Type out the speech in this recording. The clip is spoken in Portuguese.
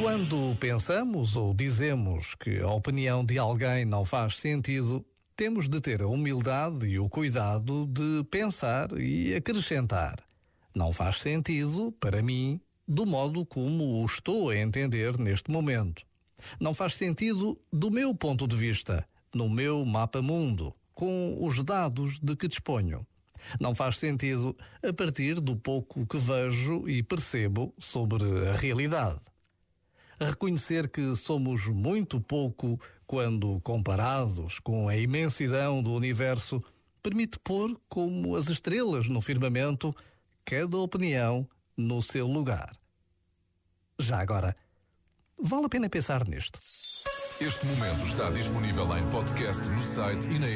Quando pensamos ou dizemos que a opinião de alguém não faz sentido, temos de ter a humildade e o cuidado de pensar e acrescentar. Não faz sentido, para mim, do modo como o estou a entender neste momento. Não faz sentido do meu ponto de vista, no meu mapa-mundo, com os dados de que disponho. Não faz sentido a partir do pouco que vejo e percebo sobre a realidade reconhecer que somos muito pouco quando comparados com a imensidão do universo, permite pôr como as estrelas no firmamento cada opinião no seu lugar. Já agora, vale a pena pensar nisto. Este momento está disponível em podcast no site e na.